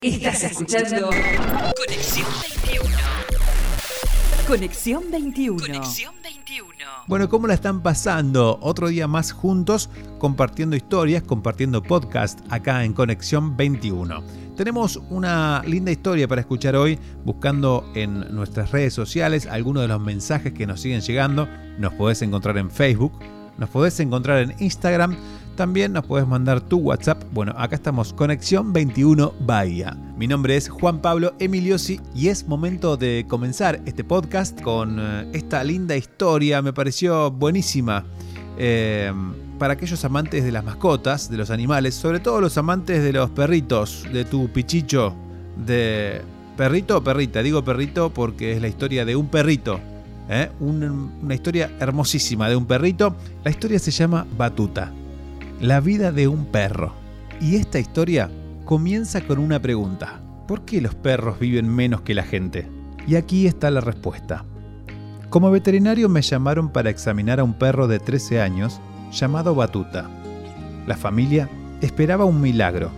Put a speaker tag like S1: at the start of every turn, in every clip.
S1: Estás escuchando
S2: Conexión 21.
S1: Conexión 21.
S2: Conexión 21.
S3: Bueno, ¿cómo la están pasando? Otro día más juntos, compartiendo historias, compartiendo podcast acá en Conexión 21. Tenemos una linda historia para escuchar hoy, buscando en nuestras redes sociales algunos de los mensajes que nos siguen llegando. Nos podés encontrar en Facebook, nos podés encontrar en Instagram, también nos podés mandar tu WhatsApp. Bueno, acá estamos, Conexión 21 Bahía. Mi nombre es Juan Pablo Emiliosi y es momento de comenzar este podcast con eh, esta linda historia. Me pareció buenísima. Eh, para aquellos amantes de las mascotas, de los animales, sobre todo los amantes de los perritos, de tu pichicho, de perrito o perrita. Digo perrito porque es la historia de un perrito. ¿eh? Un- una historia hermosísima de un perrito. La historia se llama Batuta. La vida de un perro. Y esta historia comienza con una pregunta. ¿Por qué los perros viven menos que la gente? Y aquí está la respuesta. Como veterinario me llamaron para examinar a un perro de 13 años llamado Batuta. La familia esperaba un milagro.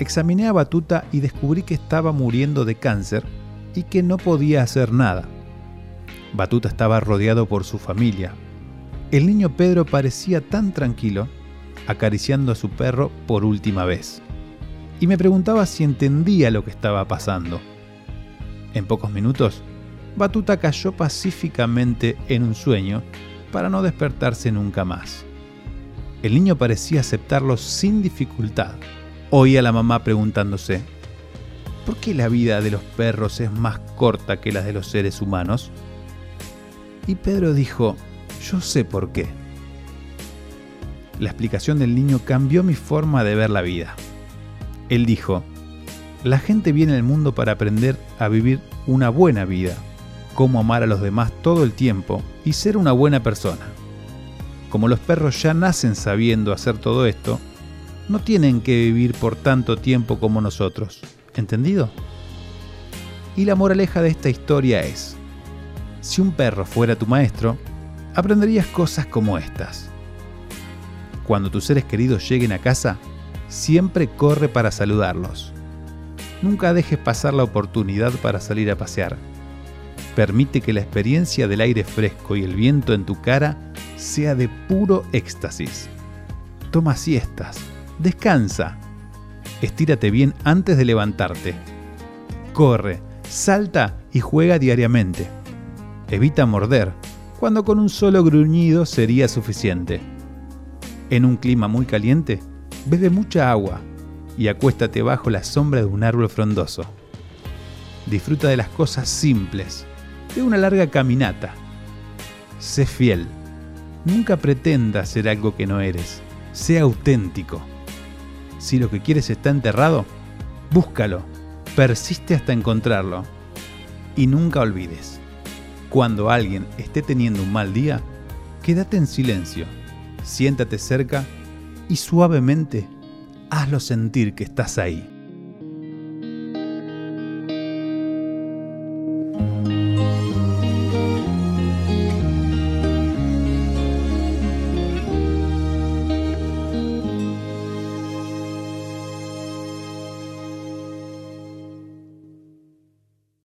S3: Examiné a Batuta y descubrí que estaba muriendo de cáncer y que no podía hacer nada. Batuta estaba rodeado por su familia. El niño Pedro parecía tan tranquilo, acariciando a su perro por última vez. Y me preguntaba si entendía lo que estaba pasando. En pocos minutos, Batuta cayó pacíficamente en un sueño para no despertarse nunca más. El niño parecía aceptarlo sin dificultad. Oía a la mamá preguntándose, ¿por qué la vida de los perros es más corta que la de los seres humanos? Y Pedro dijo, yo sé por qué. La explicación del niño cambió mi forma de ver la vida. Él dijo, la gente viene al mundo para aprender a vivir una buena vida, cómo amar a los demás todo el tiempo y ser una buena persona. Como los perros ya nacen sabiendo hacer todo esto, no tienen que vivir por tanto tiempo como nosotros. ¿Entendido? Y la moraleja de esta historia es, si un perro fuera tu maestro, aprenderías cosas como estas. Cuando tus seres queridos lleguen a casa, siempre corre para saludarlos. Nunca dejes pasar la oportunidad para salir a pasear. Permite que la experiencia del aire fresco y el viento en tu cara sea de puro éxtasis. Toma siestas, descansa, estírate bien antes de levantarte. Corre, salta y juega diariamente. Evita morder, cuando con un solo gruñido sería suficiente. En un clima muy caliente, bebe mucha agua y acuéstate bajo la sombra de un árbol frondoso. Disfruta de las cosas simples, de una larga caminata. Sé fiel. Nunca pretendas ser algo que no eres. Sé auténtico. Si lo que quieres está enterrado, búscalo. Persiste hasta encontrarlo. Y nunca olvides. Cuando alguien esté teniendo un mal día, quédate en silencio, siéntate cerca y suavemente hazlo sentir que estás ahí.